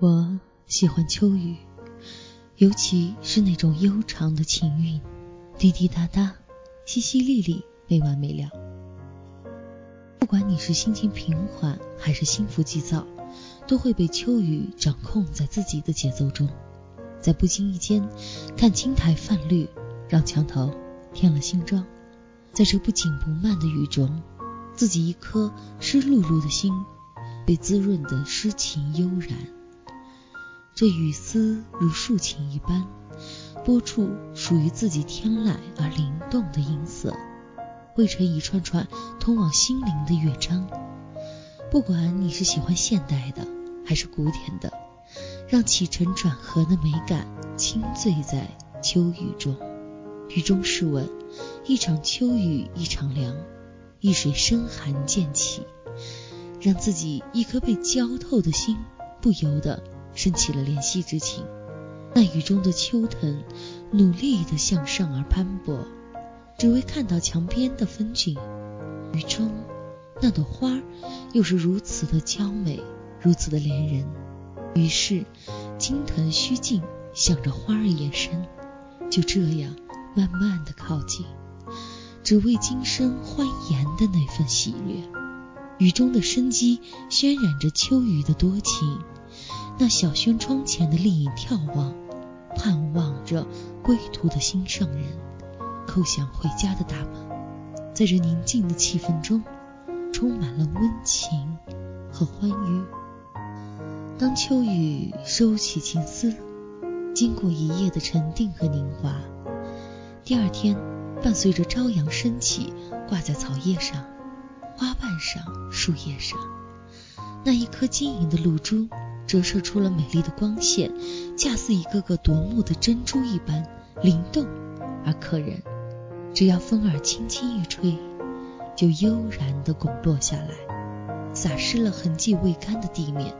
我喜欢秋雨，尤其是那种悠长的琴韵，滴滴答答，淅淅沥沥，没完没了。不管你是心情平缓还是心浮急躁，都会被秋雨掌控在自己的节奏中，在不经意间看青苔泛绿，让墙头添了新妆。在这不紧不慢的雨中，自己一颗湿漉漉的心被滋润的诗情悠然。这雨丝如竖琴一般，拨出属于自己天籁而灵动的音色，汇成一串串通往心灵的乐章。不管你是喜欢现代的，还是古典的，让起承转合的美感轻醉在秋雨中。雨中试问：一场秋雨一场凉，一水深寒渐起，让自己一颗被浇透的心不由得。升起了怜惜之情。那雨中的秋藤，努力地向上而攀搏，只为看到墙边的风景。雨中那朵花，又是如此的娇美，如此的怜人。于是，青藤虚静，向着花儿延伸，就这样慢慢的靠近，只为今生欢颜的那份喜悦。雨中的生机，渲染着秋雨的多情。那小轩窗前的丽影眺望，盼望着归途的心上人，叩响回家的大门。在这宁静的气氛中，充满了温情和欢愉。当秋雨收起情丝，经过一夜的沉淀和凝华，第二天伴随着朝阳升起，挂在草叶上、花瓣上、树叶上，那一颗晶莹的露珠。折射出了美丽的光线，恰似一个个夺目的珍珠一般灵动而可人。只要风儿轻轻一吹，就悠然地滚落下来，洒湿了痕迹未干的地面。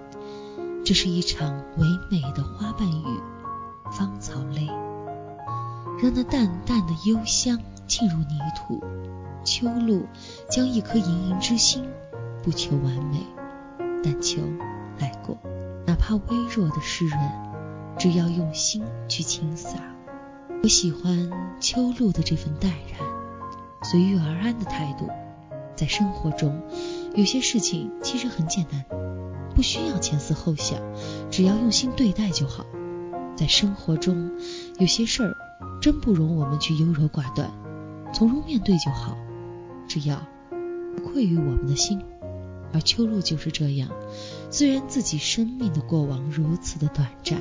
这是一场唯美的花瓣雨，芳草泪，让那淡淡的幽香沁入泥土。秋露将一颗盈盈之心，不求完美，但求来过。怕微弱的湿润，只要用心去倾洒。我喜欢秋露的这份淡然、随遇而安的态度。在生活中，有些事情其实很简单，不需要前思后想，只要用心对待就好。在生活中，有些事儿真不容我们去优柔寡断，从容面对就好，只要不愧于我们的心。而秋露就是这样。虽然自己生命的过往如此的短暂，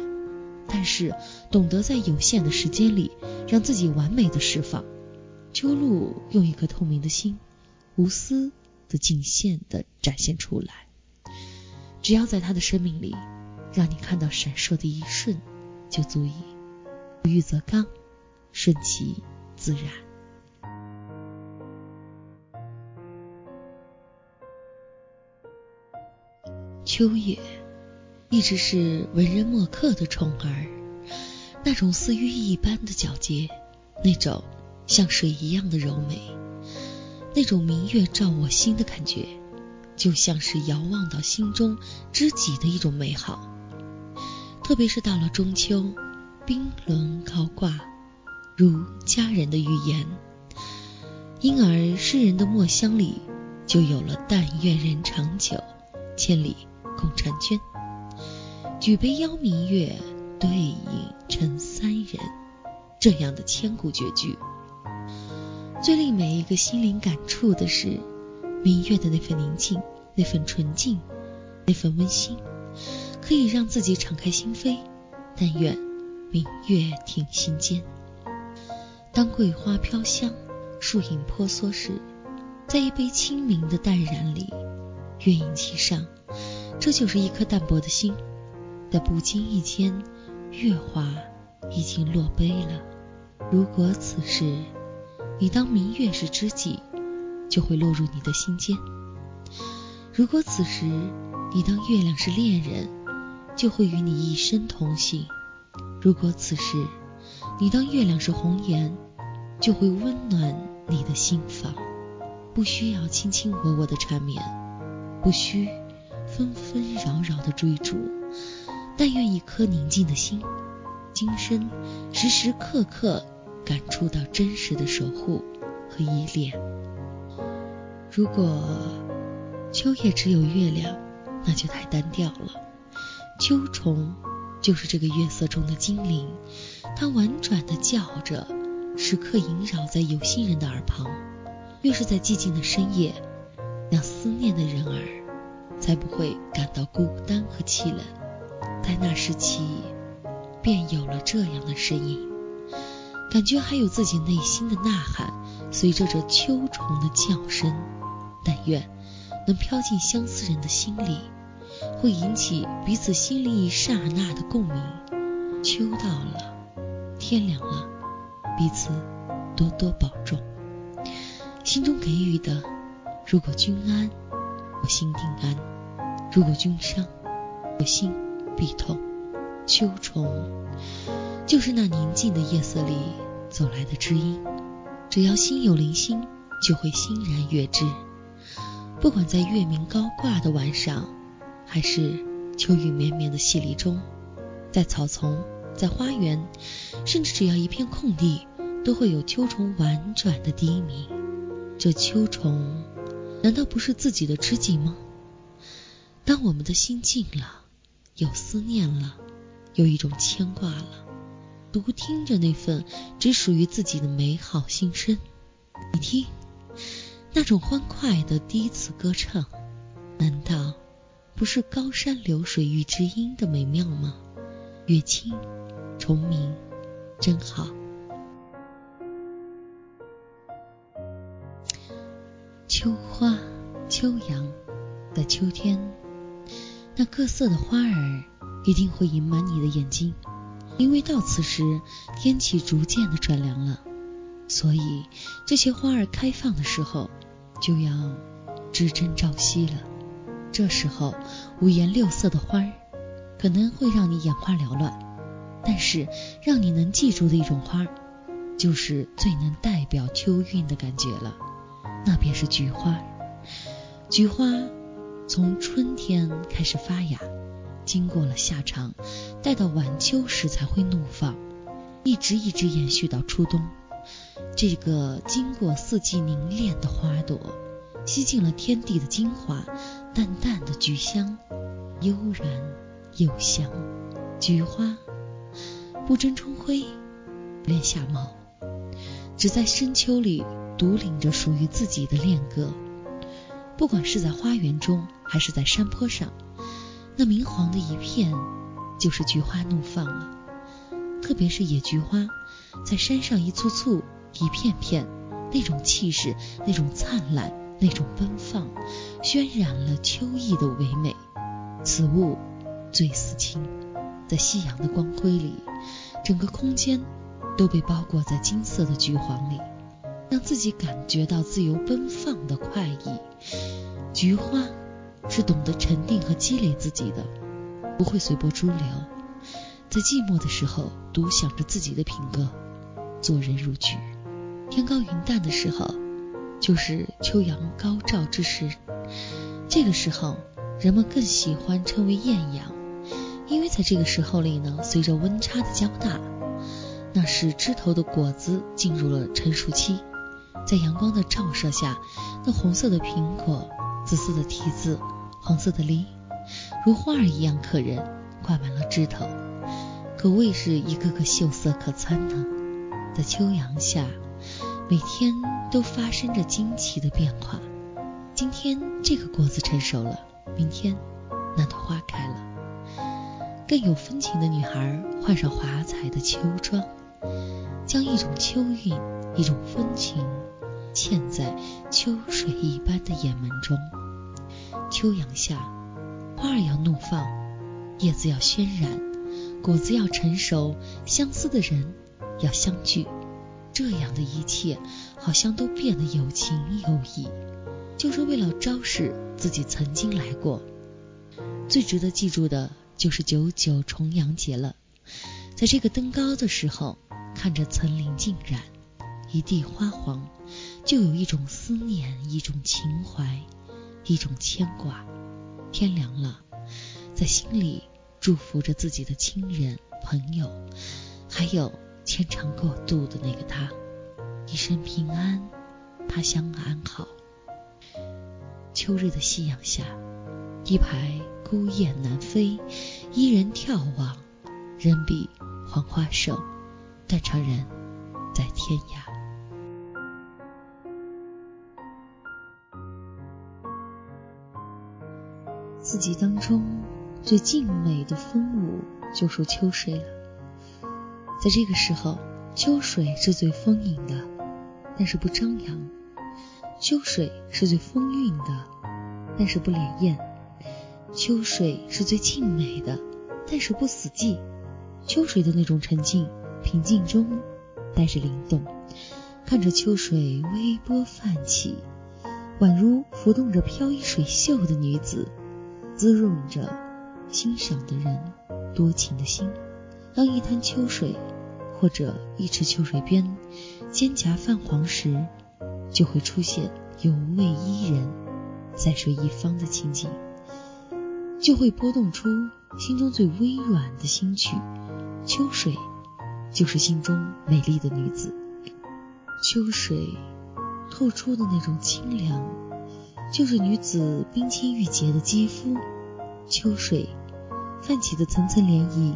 但是懂得在有限的时间里，让自己完美的释放。秋露用一颗透明的心，无私的尽现的展现出来。只要在他的生命里，让你看到闪烁的一瞬，就足以。不欲则刚，顺其自然。秋叶一直是文人墨客的宠儿，那种似玉一般的皎洁，那种像水一样的柔美，那种明月照我心的感觉，就像是遥望到心中知己的一种美好。特别是到了中秋，冰轮高挂，如佳人的预言，因而诗人的墨香里就有了“但愿人长久，千里”。共婵娟，举杯邀明月，对影成三人，这样的千古绝句。最令每一个心灵感触的是，明月的那份宁静，那份纯净，那份温馨，可以让自己敞开心扉。但愿明月停心间。当桂花飘香，树影婆娑时，在一杯清明的淡然里，月影其上。这就是一颗淡泊的心，在不经意间，月华已经落杯了。如果此时你当明月是知己，就会落入你的心间；如果此时你当月亮是恋人，就会与你一生同行；如果此时你当月亮是红颜，就会温暖你的心房。不需要卿卿我我的缠绵，不需。纷纷扰扰的追逐，但愿一颗宁静的心，今生时时刻刻感触到真实的守护和依恋。如果秋夜只有月亮，那就太单调了。秋虫就是这个月色中的精灵，它婉转的叫着，时刻萦绕在有心人的耳旁。越是在寂静的深夜，让思念的人儿才不会感到孤单和凄冷。在那时起，便有了这样的声音，感觉还有自己内心的呐喊，随着这秋虫的叫声。但愿能飘进相思人的心里，会引起彼此心里一刹那的共鸣。秋到了，天凉了，彼此多多保重。心中给予的，如果君安，我心定安；如果君伤，我心必痛。秋虫就是那宁静的夜色里走来的知音，只要心有灵犀，就会欣然悦之。不管在月明高挂的晚上，还是秋雨绵绵的细里中，在草丛，在花园，甚至只要一片空地，都会有秋虫婉转的低鸣。这秋虫，难道不是自己的知己吗？当我们的心静了，有思念了，有一种牵挂了，独听着那份只属于自己的美好心声。你听，那种欢快的第一次歌唱，难道不是高山流水遇知音的美妙吗？月清虫鸣，真好。秋花，秋阳，在秋天，那各色的花儿一定会盈满你的眼睛，因为到此时天气逐渐的转凉了，所以这些花儿开放的时候就要枝针朝夕了。这时候五颜六色的花儿可能会让你眼花缭乱，但是让你能记住的一种花，就是最能代表秋韵的感觉了。那便是菊花。菊花从春天开始发芽，经过了夏长，待到晚秋时才会怒放，一直一直延续到初冬。这个经过四季凝练的花朵，吸进了天地的精华，淡淡的菊香，悠然又香。菊花不争春晖，不恋夏茂，只在深秋里。独领着属于自己的恋歌，不管是在花园中，还是在山坡上，那明黄的一片，就是菊花怒放了。特别是野菊花，在山上一簇簇、一片片，那种气势，那种灿烂，那种奔放，渲染了秋意的唯美。此物最似情，在夕阳的光辉里，整个空间都被包裹在金色的橘黄里。让自己感觉到自由奔放的快意。菊花是懂得沉淀和积累自己的，不会随波逐流，在寂寞的时候独享着自己的品格。做人如菊，天高云淡的时候，就是秋阳高照之时。这个时候，人们更喜欢称为艳阳，因为在这个时候里呢，随着温差的交大，那是枝头的果子进入了成熟期。在阳光的照射下，那红色的苹果、紫色的提子、黄色的梨，如花儿一样可人，挂满了枝头，可谓是一个个秀色可餐呢。在秋阳下，每天都发生着惊奇的变化。今天这个果子成熟了，明天那朵花开了。更有风情的女孩换上华彩的秋装，将一种秋韵、一种风情。嵌在秋水一般的眼门中。秋阳下，花儿要怒放，叶子要渲染，果子要成熟，相思的人要相聚。这样的一切，好像都变得有情有义，就是为了昭示自己曾经来过。最值得记住的就是九九重阳节了。在这个登高的时候，看着层林尽染，一地花黄。就有一种思念，一种情怀，一种牵挂。天凉了，在心里祝福着自己的亲人、朋友，还有牵肠过度的那个他，一生平安，他乡安好。秋日的夕阳下，一排孤雁南飞，伊人眺望，人比黄花瘦，断肠人在天涯。四季当中最静美的风物，就属秋水了。在这个时候，秋水是最丰盈的，但是不张扬；秋水是最风韵的，但是不潋滟；秋水是最静美的，但是不死寂。秋水的那种沉静、平静中带着灵动，看着秋水微波泛起，宛如浮动着飘逸水袖的女子。滋润着欣赏的人多情的心。当一滩秋水或者一池秋水边蒹葭泛黄时，就会出现有位伊人在水一方的情景，就会拨动出心中最微软的心曲。秋水就是心中美丽的女子，秋水透出的那种清凉。就是女子冰清玉洁的肌肤，秋水泛起的层层涟漪；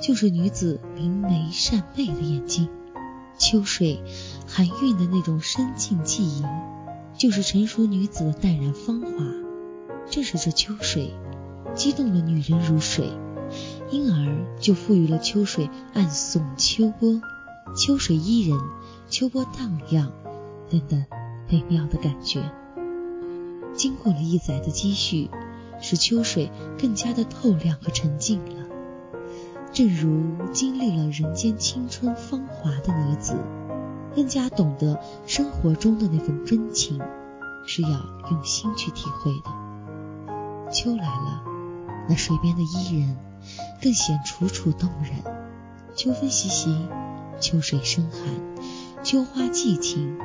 就是女子明媚善媚的眼睛，秋水含韵的那种深静寂吟；就是成熟女子的淡然芳华。正是这秋水激动了女人如水，因而就赋予了秋水暗送秋波、秋水伊人、秋波荡漾等等美妙的感觉。经过了一载的积蓄，使秋水更加的透亮和沉静了。正如经历了人间青春芳华的女子，更加懂得生活中的那份真情是要用心去体会的。秋来了，那水边的伊人更显楚楚动人。秋风习习，秋水生寒，秋花寄情。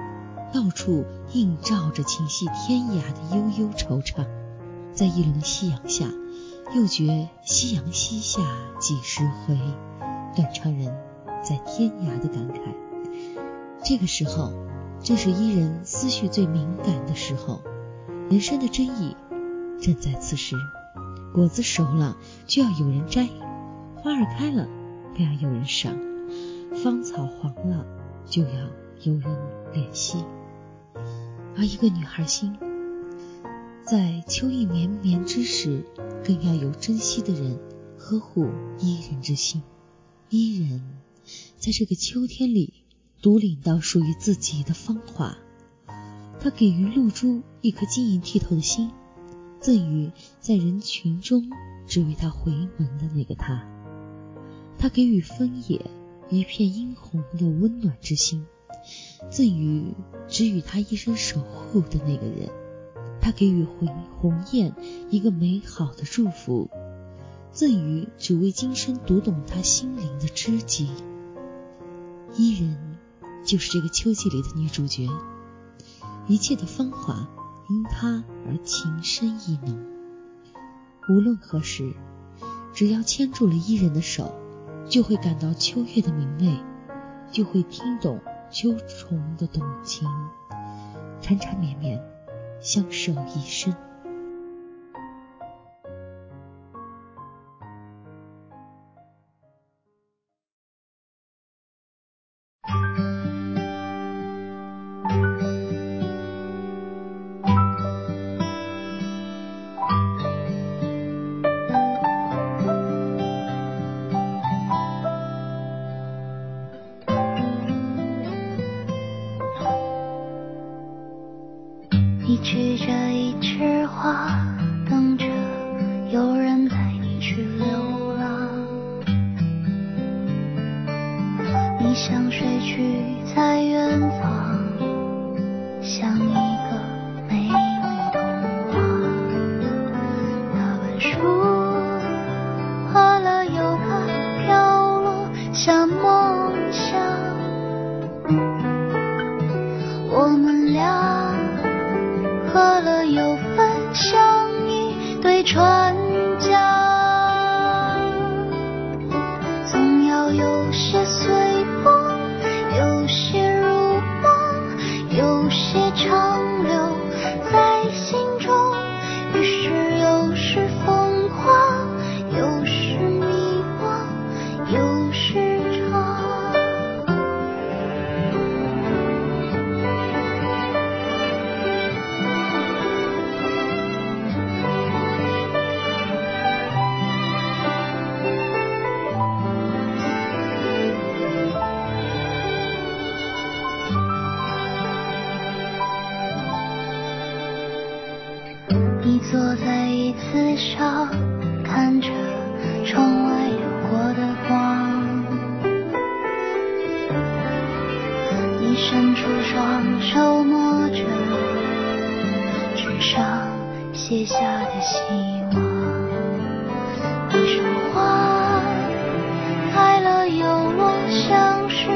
到处映照着情系天涯的悠悠惆怅，在一轮夕阳下，又觉夕阳西下几时回，断肠人在天涯的感慨。这个时候，正是伊人思绪最敏感的时候，人生的真意正在此时。果子熟了，就要有人摘；花儿开了，便要有人赏；芳草黄了，就要有人怜惜。而一个女孩心，在秋意绵绵之时，更要有珍惜的人呵护伊人之心。伊人在这个秋天里，独领到属于自己的芳华。他给予露珠一颗晶莹剔透的心，赠予在人群中只为他回眸的那个他。他给予枫叶一片殷红的温暖之心。赠予只与他一生守护的那个人，他给予鸿鸿雁一个美好的祝福，赠予只为今生读懂他心灵的知己。伊人就是这个秋季里的女主角，一切的芳华因她而情深意浓。无论何时，只要牵住了伊人的手，就会感到秋月的明媚，就会听懂。秋虫的动情，缠缠绵绵，相守一生。举着一枝花此笑看着窗外流过的光你伸出双手摸着纸上写下的希望。你说花开了又落像是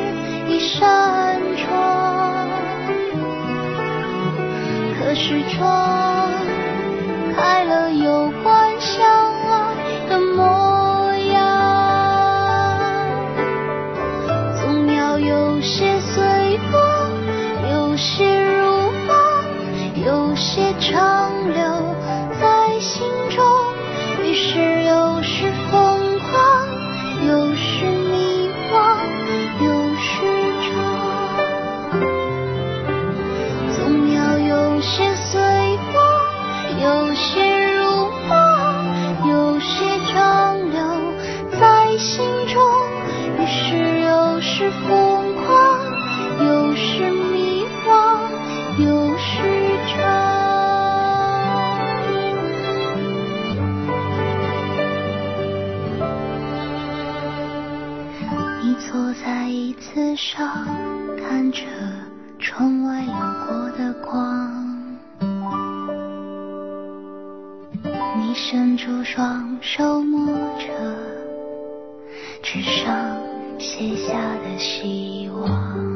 一扇窗。可是窗坐在椅子上看着窗外有过的光。你伸出双手摸着纸上写下的希望。